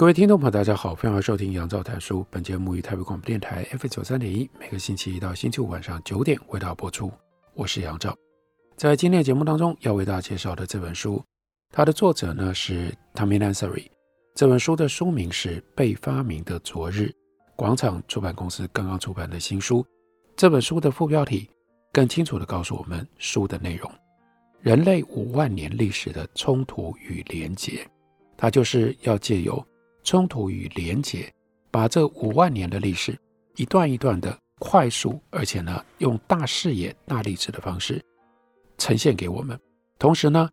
各位听众朋友，大家好，欢迎收听杨照谈书。本节目于台北广播电台 F 九三点一，每个星期一到星期五晚上九点为大家播出。我是杨照，在今天的节目当中要为大家介绍的这本书，它的作者呢是 Tamien Ansari。这本书的书名是《被发明的昨日》，广场出版公司刚刚出版的新书。这本书的副标题更清楚地告诉我们书的内容：人类五万年历史的冲突与连结。它就是要借由冲突与连结，把这五万年的历史一段一段的快速，而且呢，用大视野、大历史的方式呈现给我们。同时呢，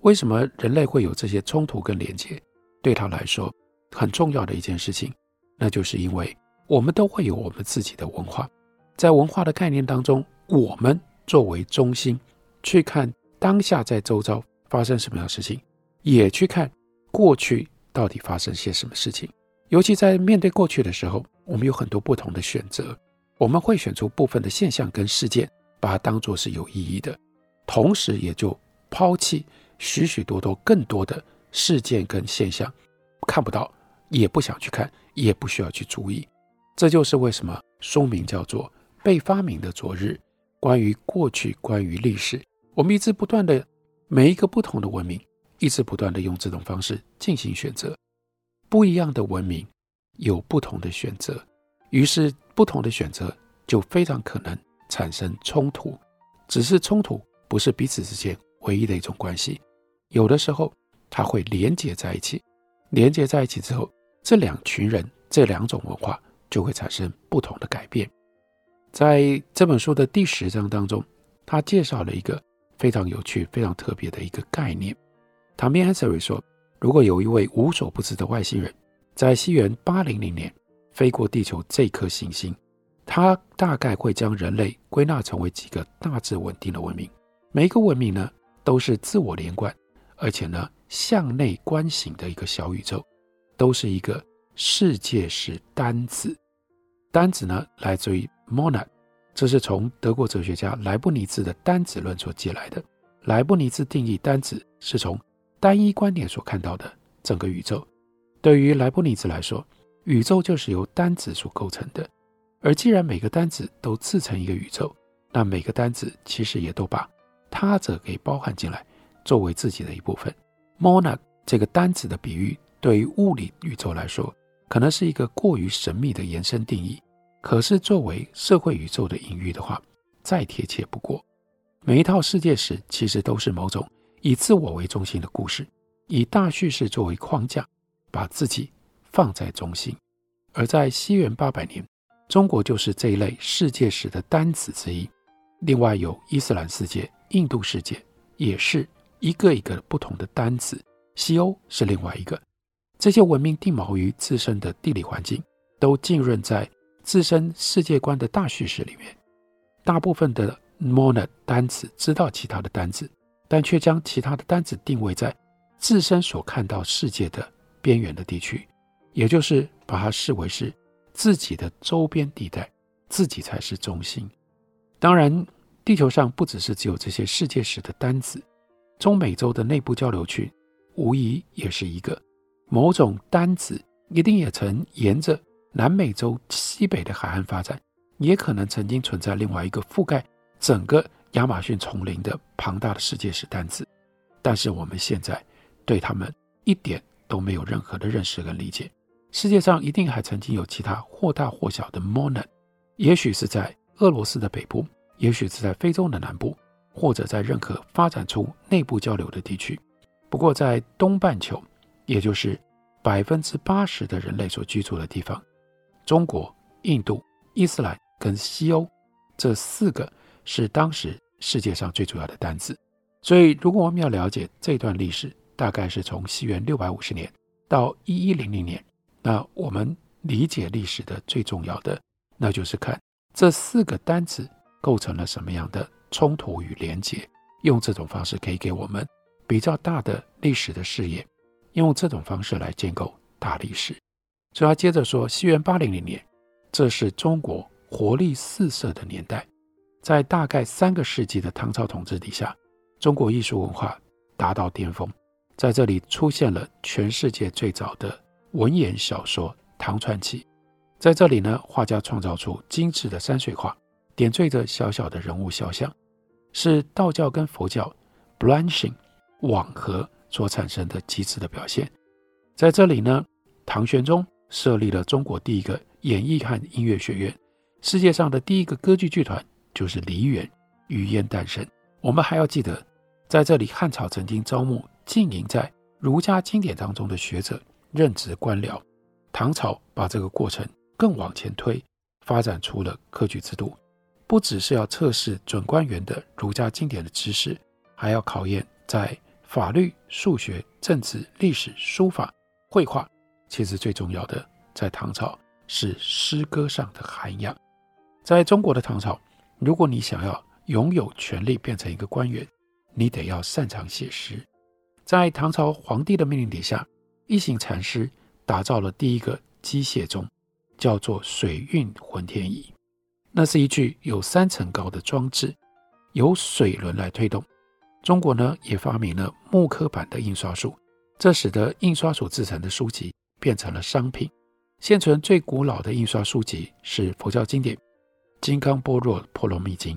为什么人类会有这些冲突跟连结？对他来说很重要的一件事情，那就是因为我们都会有我们自己的文化，在文化的概念当中，我们作为中心去看当下在周遭发生什么样的事情，也去看过去。到底发生些什么事情？尤其在面对过去的时候，我们有很多不同的选择。我们会选出部分的现象跟事件，把它当作是有意义的，同时也就抛弃许许多多更多的事件跟现象，看不到，也不想去看，也不需要去注意。这就是为什么书名叫做《被发明的昨日》，关于过去，关于历史，我们一直不断的每一个不同的文明。一直不断地用这种方式进行选择，不一样的文明有不同的选择，于是不同的选择就非常可能产生冲突。只是冲突不是彼此之间唯一的一种关系，有的时候它会连接在一起，连接在一起之后，这两群人这两种文化就会产生不同的改变。在这本书的第十章当中，他介绍了一个非常有趣、非常特别的一个概念。Tamien Ansari 说：“如果有一位无所不知的外星人，在西元八零零年飞过地球这颗行星，他大概会将人类归纳成为几个大致稳定的文明。每一个文明呢，都是自我连贯，而且呢向内观行的一个小宇宙，都是一个世界史单子。单子呢，来自于 ‘mona’，这是从德国哲学家莱布尼兹的单子论所借来的。莱布尼兹定义单子是从单一观点所看到的整个宇宙，对于莱布尼兹来说，宇宙就是由单子所构成的。而既然每个单子都自成一个宇宙，那每个单子其实也都把他者给包含进来，作为自己的一部分。Monad 这个单子的比喻，对于物理宇宙来说，可能是一个过于神秘的延伸定义。可是作为社会宇宙的隐喻的话，再贴切不过。每一套世界史其实都是某种。以自我为中心的故事，以大叙事作为框架，把自己放在中心。而在西元八百年，中国就是这一类世界史的单子之一。另外有伊斯兰世界、印度世界，也是一个一个不同的单子。西欧是另外一个。这些文明定锚于自身的地理环境，都浸润在自身世界观的大叙事里面。大部分的 Monad 单子知道其他的单子。但却将其他的单子定位在自身所看到世界的边缘的地区，也就是把它视为是自己的周边地带，自己才是中心。当然，地球上不只是只有这些世界史的单子，中美洲的内部交流区无疑也是一个某种单子，一定也曾沿着南美洲西北的海岸发展，也可能曾经存在另外一个覆盖整个。亚马逊丛林的庞大的世界史单子，但是我们现在对他们一点都没有任何的认识跟理解。世界上一定还曾经有其他或大或小的 Monad，也许是在俄罗斯的北部，也许是在非洲的南部，或者在任何发展出内部交流的地区。不过在东半球，也就是百分之八十的人类所居住的地方，中国、印度、伊斯兰跟西欧这四个。是当时世界上最主要的单子，所以，如果我们要了解这段历史，大概是从西元六百五十年到一一零零年，那我们理解历史的最重要的，那就是看这四个单词构成了什么样的冲突与连结。用这种方式可以给我们比较大的历史的视野，用这种方式来建构大历史。所以他接着说，西元八零零年，这是中国活力四射的年代，在大概三个世纪的唐朝统治底下，中国艺术文化达到巅峰，在这里出现了全世界最早的文言小说《唐传奇》。在这里呢，画家创造出精致的山水画，点缀着小小的人物肖像，是道教跟佛教 branching 网合所产生的极致的表现。在这里呢，唐玄宗设立了中国第一个演艺和音乐学院，世界上的第一个歌剧剧团就是梨园余烟诞生。我们还要记得，在这里汉朝曾经招募浸淫在儒家经典当中的学者任职官僚。唐朝把这个过程更往前推，发展出了科举制度，不只是要测试准官员的儒家经典的知识，还要考验在法律、数学、政治、历史、书法、绘画，其实最重要的，在唐朝是诗歌上的涵养。在中国的唐朝，如果你想要拥有权力变成一个官员，你得要擅长写诗。在唐朝皇帝的命令底下，一行禅师打造了第一个机械钟，叫做水运浑天仪。那是一具有三层高的装置，由水轮来推动。中国呢，也发明了木刻版的印刷术，这使得印刷所制成的书籍变成了商品。现存最古老的印刷书籍是佛教经典《金刚般若波罗蜜经》。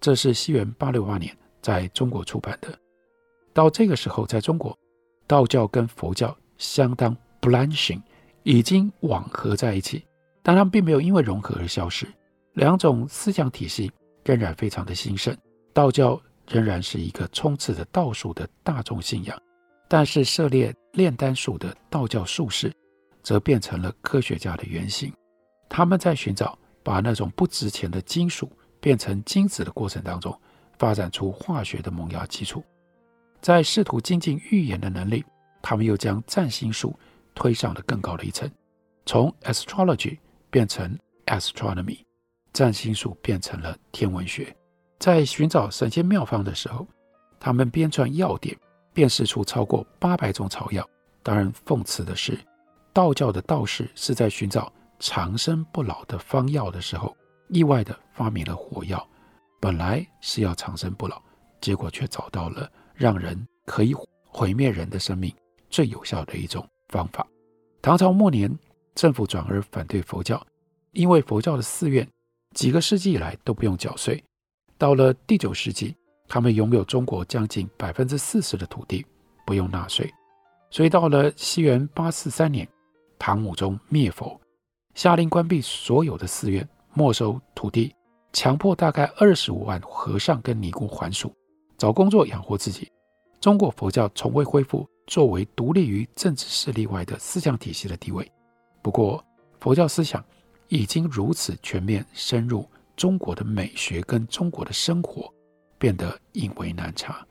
这是西元八六八年在中国出版的。到这个时候，在中国，道教跟佛教相当 blanching，已经网合在一起，但它们并没有因为融合而消失。两种思想体系仍然非常的兴盛。道教仍然是一个充斥着道术的大众信仰，但是涉猎炼丹术的道教术士，则变成了科学家的原型。他们在寻找把那种不值钱的金属。变成金子的过程当中，发展出化学的萌芽基础，在试图精进预言的能力，他们又将占星术推上了更高的一层，从 astrology 变成 astronomy，占星术变成了天文学。在寻找神仙妙方的时候，他们编撰药典，辨识出超过八百种草药。当然，讽刺的是，道教的道士是在寻找长生不老的方药的时候。意外地发明了火药，本来是要长生不老，结果却找到了让人可以毁灭人的生命最有效的一种方法。唐朝末年，政府转而反对佛教，因为佛教的寺院几个世纪以来都不用缴税。到了第九世纪，他们拥有中国将近百分之四十的土地，不用纳税。所以到了西元八四三年，唐武宗灭佛，下令关闭所有的寺院。没收土地，强迫大概二十五万和尚跟尼姑还俗，找工作养活自己。中国佛教从未恢复作为独立于政治势力外的思想体系的地位。不过，佛教思想已经如此全面深入中国的美学跟中国的生活，变得隐微难察。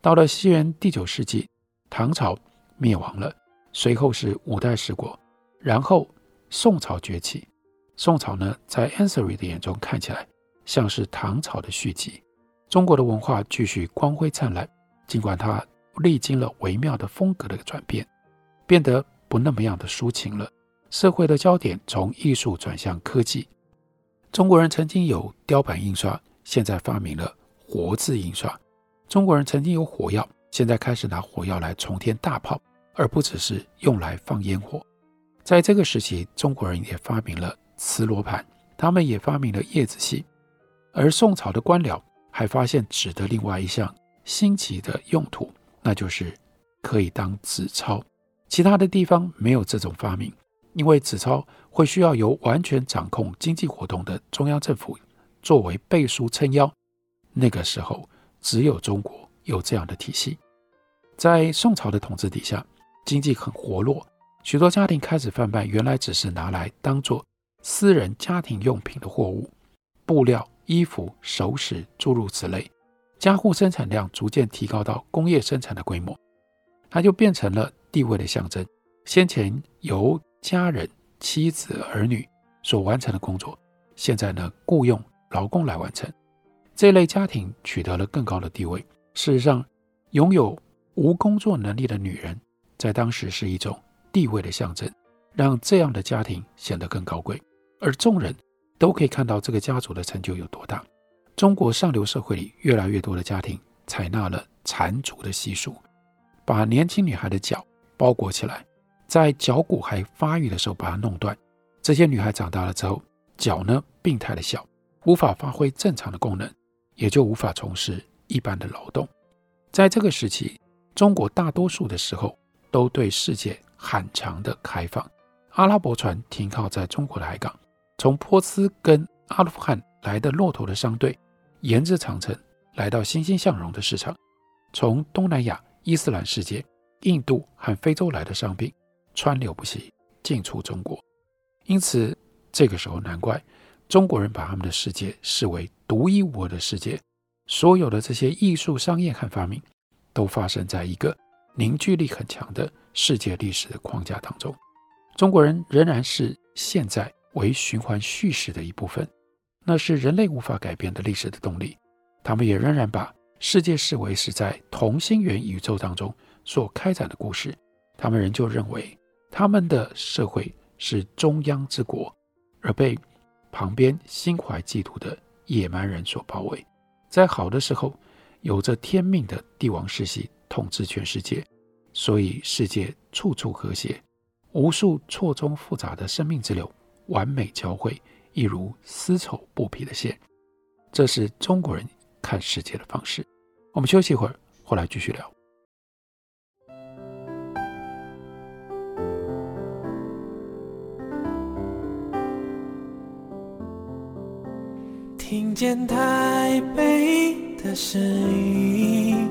到了西元第九世纪，唐朝灭亡了，随后是五代十国，然后宋朝崛起。宋朝呢，在 Ansari 的眼中看起来像是唐朝的续集。中国的文化继续光辉灿烂，尽管它历经了微妙的风格的转变，变得不那么样的抒情了。社会的焦点从艺术转向科技。中国人曾经有雕版印刷，现在发明了活字印刷。中国人曾经有火药，现在开始拿火药来冲天大炮，而不只是用来放烟火。在这个时期，中国人也发明了。磁罗盘，他们也发明了叶子戏，而宋朝的官僚还发现纸的另外一项新奇的用途，那就是可以当纸钞。其他的地方没有这种发明，因为纸钞会需要由完全掌控经济活动的中央政府作为背书撑腰。那个时候，只有中国有这样的体系。在宋朝的统治底下，经济很活络，许多家庭开始贩卖原来只是拿来当做私人家庭用品的货物，布料、衣服、首饰，诸如此类，家户生产量逐渐提高到工业生产的规模，它就变成了地位的象征。先前由家人、妻子、儿女所完成的工作，现在呢，雇佣劳工来完成。这类家庭取得了更高的地位。事实上，拥有无工作能力的女人，在当时是一种地位的象征，让这样的家庭显得更高贵。而众人都可以看到这个家族的成就有多大。中国上流社会里，越来越多的家庭采纳了缠足的习俗，把年轻女孩的脚包裹起来，在脚骨还发育的时候把它弄断。这些女孩长大了之后，脚呢病态的小，无法发挥正常的功能。也就无法从事一般的劳动。在这个时期，中国大多数的时候都对世界罕长的开放。阿拉伯船停靠在中国的海港，从波斯跟阿富汗来的骆驼的商队，沿着长城来到欣欣向荣的市场。从东南亚、伊斯兰世界、印度和非洲来的商品，川流不息进出中国。因此，这个时候难怪。中国人把他们的世界视为独一无二的世界，所有的这些艺术、商业和发明，都发生在一个凝聚力很强的世界历史的框架当中。中国人仍然是现在为循环叙事的一部分，那是人类无法改变的历史的动力。他们也仍然把世界视为是在同心圆宇宙当中所开展的故事。他们仍旧认为他们的社会是中央之国，而被。旁边心怀嫉妒的野蛮人所包围，在好的时候，有着天命的帝王世袭统治全世界，所以世界处处和谐，无数错综复杂的生命之流完美交汇，一如丝绸布匹的线。这是中国人看世界的方式。我们休息一会儿，回来继续聊。听见台北的声音，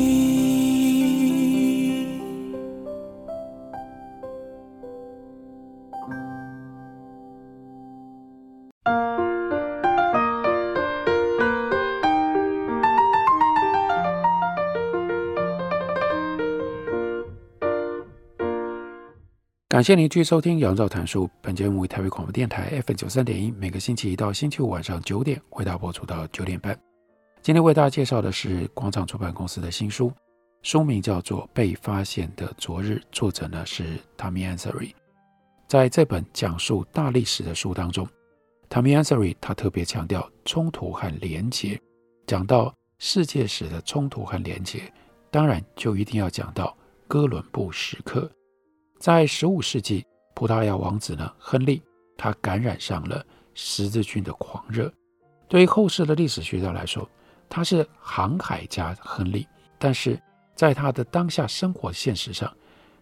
感谢您继续收听《杨照谈书》。本节目为台北广播电台 F 九三点一，每个星期一到星期五晚上九点为大家播出到九点半。今天为大家介绍的是广场出版公司的新书，书名叫做《被发现的昨日》，作者呢是 Tami Ansari。在这本讲述大历史的书当中，Tami Ansari 他特别强调冲突和连结。讲到世界史的冲突和连结，当然就一定要讲到哥伦布时刻。在十五世纪，葡萄牙王子呢，亨利，他感染上了十字军的狂热。对于后世的历史学家来说，他是航海家亨利，但是在他的当下生活现实上，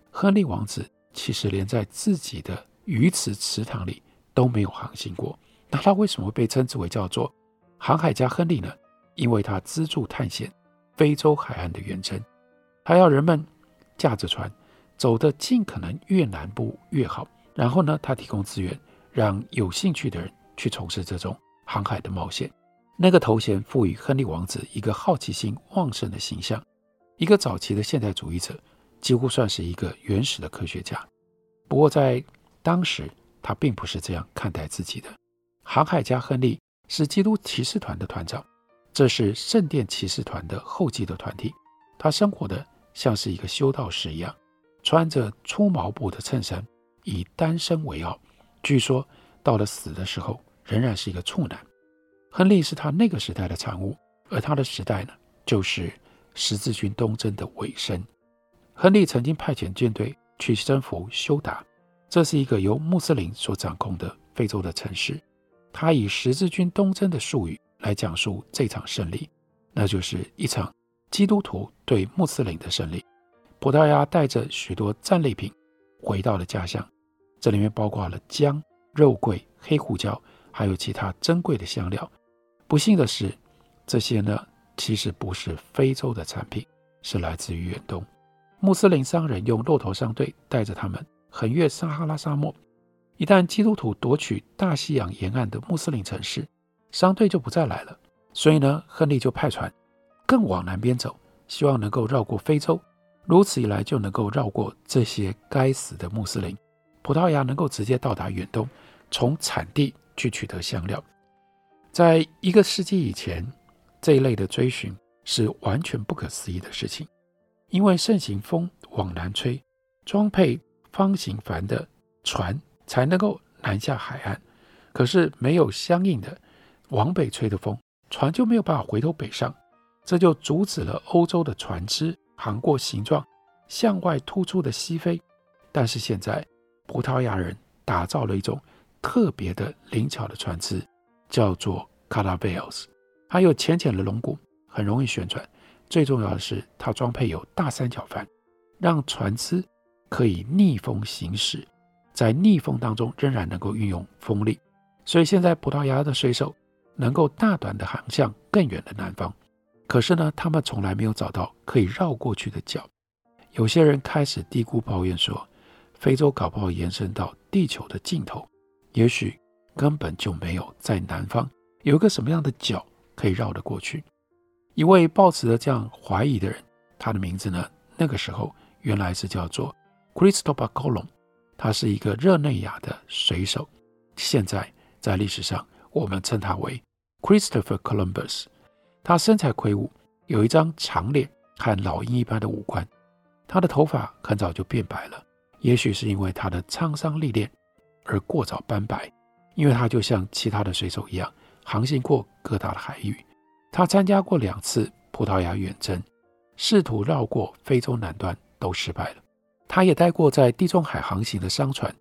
亨利王子其实连在自己的鱼池池塘里都没有航行过。那他为什么被称之为叫做航海家亨利呢？因为他资助探险非洲海岸的远征，他要人们驾着船。走得尽可能越南部越好，然后呢，他提供资源，让有兴趣的人去从事这种航海的冒险。那个头衔赋予亨利王子一个好奇心旺盛的形象，一个早期的现代主义者，几乎算是一个原始的科学家。不过在当时，他并不是这样看待自己的。航海家亨利是基督骑士团的团长，这是圣殿骑士团的后继的团体。他生活的像是一个修道士一样。穿着粗毛布的衬衫，以单身为傲。据说到了死的时候，仍然是一个处男。亨利是他那个时代的产物，而他的时代呢，就是十字军东征的尾声。亨利曾经派遣舰队去征服休达，这是一个由穆斯林所掌控的非洲的城市。他以十字军东征的术语来讲述这场胜利，那就是一场基督徒对穆斯林的胜利。葡萄牙带着许多战利品回到了家乡，这里面包括了姜、肉桂、黑胡椒，还有其他珍贵的香料。不幸的是，这些呢其实不是非洲的产品，是来自于远东。穆斯林商人用骆驼商队带着他们横越撒哈拉沙漠。一旦基督徒夺取大西洋沿岸的穆斯林城市，商队就不再来了。所以呢，亨利就派船更往南边走，希望能够绕过非洲。如此一来，就能够绕过这些该死的穆斯林，葡萄牙能够直接到达远东，从产地去取得香料。在一个世纪以前，这一类的追寻是完全不可思议的事情，因为盛行风往南吹，装配方形帆的船才能够南下海岸。可是没有相应的往北吹的风，船就没有办法回头北上，这就阻止了欧洲的船只航过形状向外突出的西非。但是现在，葡萄牙人打造了一种特别的灵巧的船只，叫做 Caravels。它有浅浅的龙骨，很容易旋转。最重要的是，它装配有大三角帆，让船只可以逆风行驶，在逆风当中仍然能够运用风力。所以现在葡萄牙的水手能够大胆地航向更远的南方。可是呢，他们从来没有找到可以绕过去的角。有些人开始低估抱怨说，非洲搞不好延伸到地球的尽头，也许根本就没有在南方有一个什么样的角。可以绕得过去。一位抱持着这样怀疑的人，他的名字呢，那个时候原来是叫做 Cristobal Colon，他是一个热内亚的水手。现在在历史上，我们称他为 Christopher Columbus。他身材魁梧，有一张长脸和老鹰一般的五官。他的头发很早就变白了，也许是因为他的沧桑历练而过早斑白，因为他就像其他的水手一样。航行过各大的海域，他参加过两次葡萄牙远征，试图绕过非洲南端都失败了。他也待过在地中海航行的商船，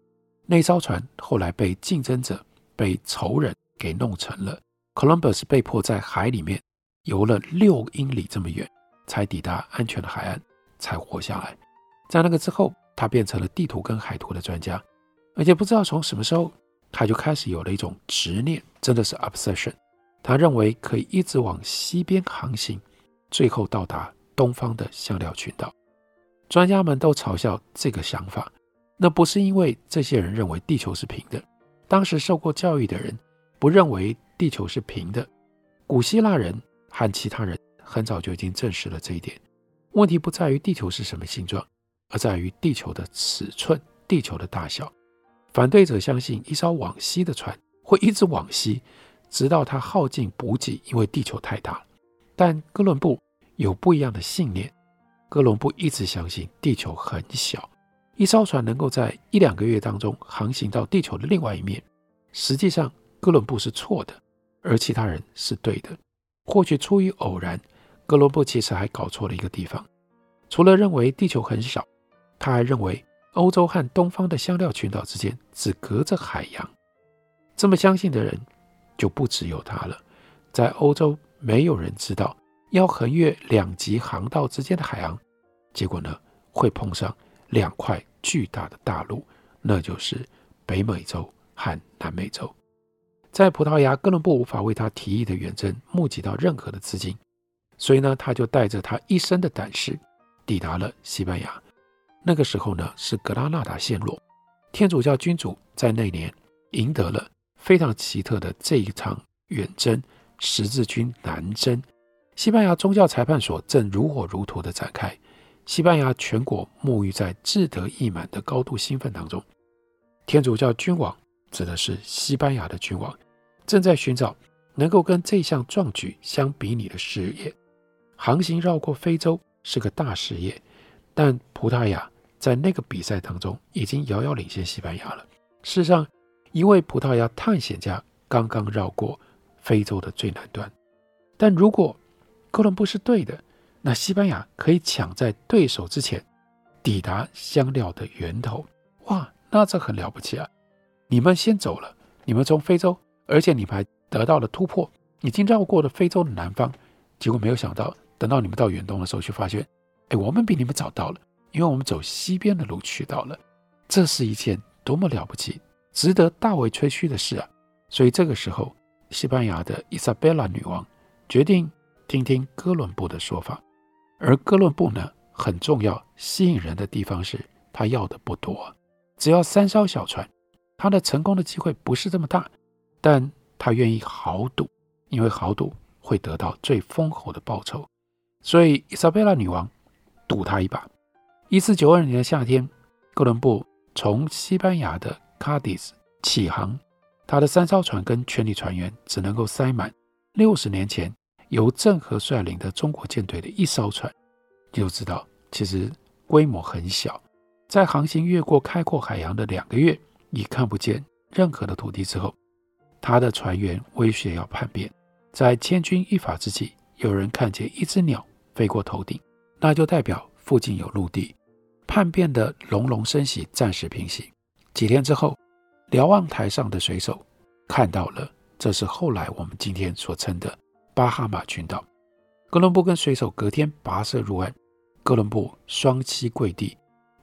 那艘船后来被竞争者、被仇人给弄沉了。Columbus 被迫在海里面游了六英里这么远，才抵达安全的海岸，才活下来。在那个之后，他变成了地图跟海图的专家，而且不知道从什么时候。他就开始有了一种执念，真的是 obsession。他认为可以一直往西边航行，最后到达东方的香料群岛。专家们都嘲笑这个想法，那不是因为这些人认为地球是平的。当时受过教育的人不认为地球是平的。古希腊人和其他人很早就已经证实了这一点。问题不在于地球是什么形状，而在于地球的尺寸、地球的大小。反对者相信一艘往西的船会一直往西，直到它耗尽补给，因为地球太大。但哥伦布有不一样的信念。哥伦布一直相信地球很小，一艘船能够在一两个月当中航行到地球的另外一面。实际上，哥伦布是错的，而其他人是对的。或许出于偶然，哥伦布其实还搞错了一个地方。除了认为地球很小，他还认为。欧洲和东方的香料群岛之间只隔着海洋，这么相信的人就不只有他了。在欧洲，没有人知道要横越两极航道之间的海洋，结果呢，会碰上两块巨大的大陆，那就是北美洲和南美洲。在葡萄牙，哥伦布无法为他提议的远征募集到任何的资金，所以呢，他就带着他一身的胆识抵达了西班牙。那个时候呢，是格拉纳达陷落，天主教君主在那年赢得了非常奇特的这一场远征——十字军南征。西班牙宗教裁判所正如火如荼地展开，西班牙全国沐浴在志得意满的高度兴奋当中。天主教君王指的是西班牙的君王，正在寻找能够跟这项壮举相比拟的事业。航行绕过非洲是个大事业。但葡萄牙在那个比赛当中已经遥遥领先西班牙了。事实上，一位葡萄牙探险家刚刚绕过非洲的最南端。但如果哥伦布是对的，那西班牙可以抢在对手之前抵达香料的源头。哇，那这很了不起啊！你们先走了，你们从非洲，而且你们还得到了突破，已经绕过了非洲的南方。结果没有想到，等到你们到远东的时候，却发现。哎，我们比你们早到了，因为我们走西边的路去到了。这是一件多么了不起、值得大为吹嘘的事啊！所以这个时候，西班牙的伊莎贝拉女王决定听听哥伦布的说法。而哥伦布呢，很重要、吸引人的地方是他要的不多，只要三艘小船，他的成功的机会不是这么大，但他愿意豪赌，因为豪赌会得到最丰厚的报酬。所以伊莎贝拉女王赌他一把。一四九二年的夏天，哥伦布从西班牙的卡迪斯起航，他的三艘船跟全体船员只能够塞满六十年前由郑和率领的中国舰队的一艘船。就知道，其实规模很小。在航行越过开阔海洋的两个月，已看不见任何的土地之后，他的船员威胁要叛变。在千钧一发之际，有人看见一只鸟飞过头顶，那就代表附近有陆地。叛变的隆隆声息暂时平息。几天之后，瞭望台上的水手看到了，这是后来我们今天所称的巴哈马群岛。哥伦布跟水手隔天跋涉入岸，哥伦布双膝跪地，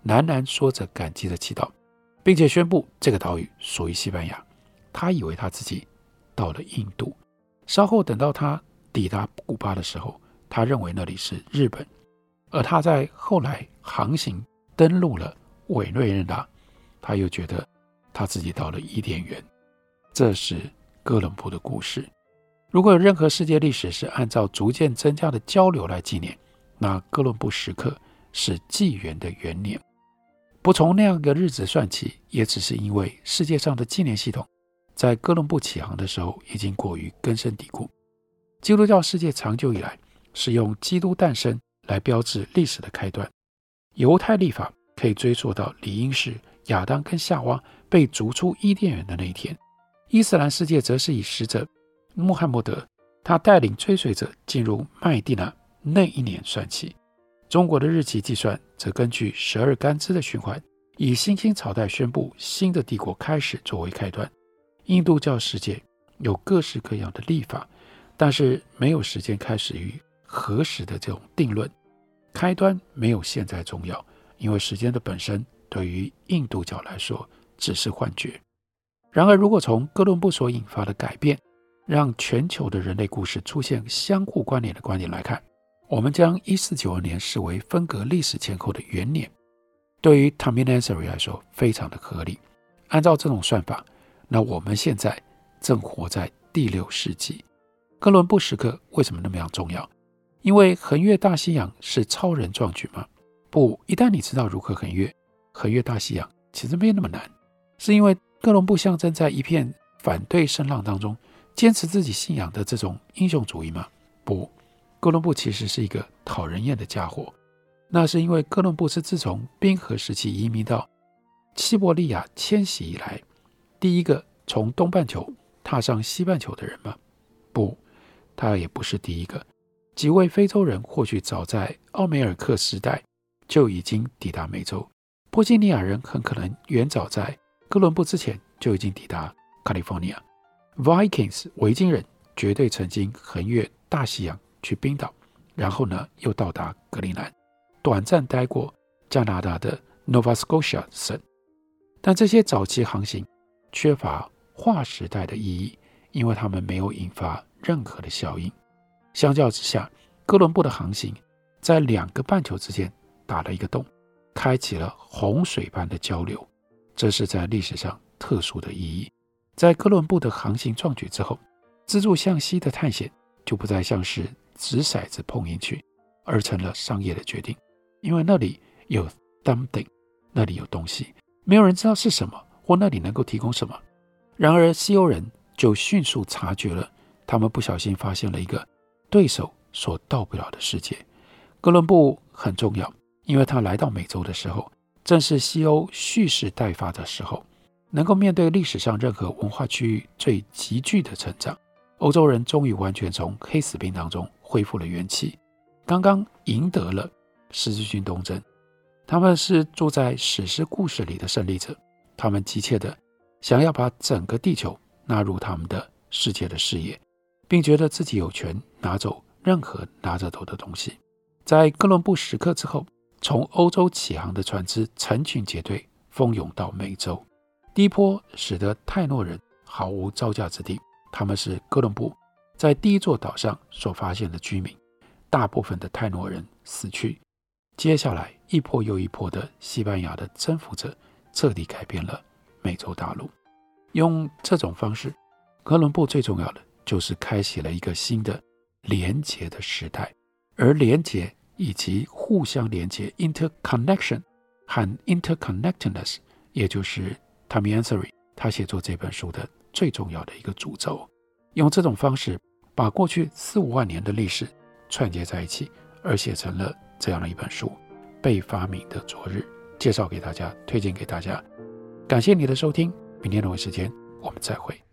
喃喃说着感激的祈祷，并且宣布这个岛屿属于西班牙。他以为他自己到了印度，稍后等到他抵达古巴的时候，他认为那里是日本。而他在后来航行登陆了委内瑞拉，他又觉得他自己到了伊甸园。这是哥伦布的故事。如果有任何世界历史是按照逐渐增加的交流来纪念，那哥伦布时刻是纪元的元年。不从那样一个日子算起，也只是因为世界上的纪念系统在哥伦布起航的时候已经过于根深蒂固。基督教世界长久以来是用基督诞生来标志历史的开端。犹太历法可以追溯到理应是亚当跟夏娃被逐出伊甸园的那一天。伊斯兰世界则是以使者。穆罕默德，他带领追随者进入麦地那那一年算起。中国的日期计算则根据十二干支的循环，以新兴朝代宣布新的帝国开始作为开端。印度教世界有各式各样的历法，但是没有时间开始于何时的这种定论。开端没有现在重要，因为时间的本身对于印度教来说只是幻觉。然而，如果从哥伦布所引发的改变，让全球的人类故事出现相互关联的观点来看，我们将一四九二年视为分隔历史前后的元年，对于 tamil nansery 来说非常的合理。按照这种算法，那我们现在正活在第六世纪。哥伦布时刻为什么那么样重要？因为横越大西洋是超人壮举吗？不，一旦你知道如何横越，横越大西洋其实没那么难。是因为哥伦布象征在一片反对声浪当中。坚持自己信仰的这种英雄主义吗？不，哥伦布其实是一个讨人厌的家伙。那是因为哥伦布是自从冰河时期移民到西伯利亚迁徙以来，第一个从东半球踏上西半球的人吗？不，他也不是第一个。几位非洲人或许早在奥梅尔克时代就已经抵达美洲，波西尼亚人很可能远早在哥伦布之前就已经抵达加利福尼亚。Vikings 维京人绝对曾经横越大西洋去冰岛，然后呢又到达格陵兰，短暂待过加拿大的 Nova Scotia 省。但这些早期航行缺乏划时代的意义，因为他们没有引发任何的效应。相较之下，哥伦布的航行在两个半球之间打了一个洞，开启了洪水般的交流，这是在历史上特殊的意义。在哥伦布的航行壮举之后，支柱向西的探险就不再像是掷骰子碰运气，而成了商业的决定。因为那里有 something，那里有东西，没有人知道是什么，或那里能够提供什么。然而西欧人就迅速察觉了，他们不小心发现了一个对手所到不了的世界。哥伦布很重要，因为他来到美洲的时候，正是西欧蓄势待发的时候。能够面对历史上任何文化区域最急剧的成长，欧洲人终于完全从黑死病当中恢复了元气，刚刚赢得了十字军东征。他们是住在史诗故事里的胜利者，他们急切地想要把整个地球纳入他们的世界的视野，并觉得自己有权拿走任何拿着走的东西。在哥伦布时刻之后，从欧洲起航的船只成群结队蜂拥到美洲。低坡使得泰诺人毫无招架之地，他们是哥伦布在第一座岛上所发现的居民，大部分的泰诺人死去。接下来一波又一波的西班牙的征服者，彻底改变了美洲大陆。用这种方式，哥伦布最重要的就是开启了一个新的连结的时代，而连结以及互相连结 （interconnection） 和 interconnectedness，也就是 Tommy Ansari 他写作这本书的最重要的一个主轴。用这种方式，把过去四五万年的历史串接在一起，而写成了。这样的一本书，《被发明的昨日》，介绍给大家，推荐给大家。感谢你的收听，明天同一时间我们再会。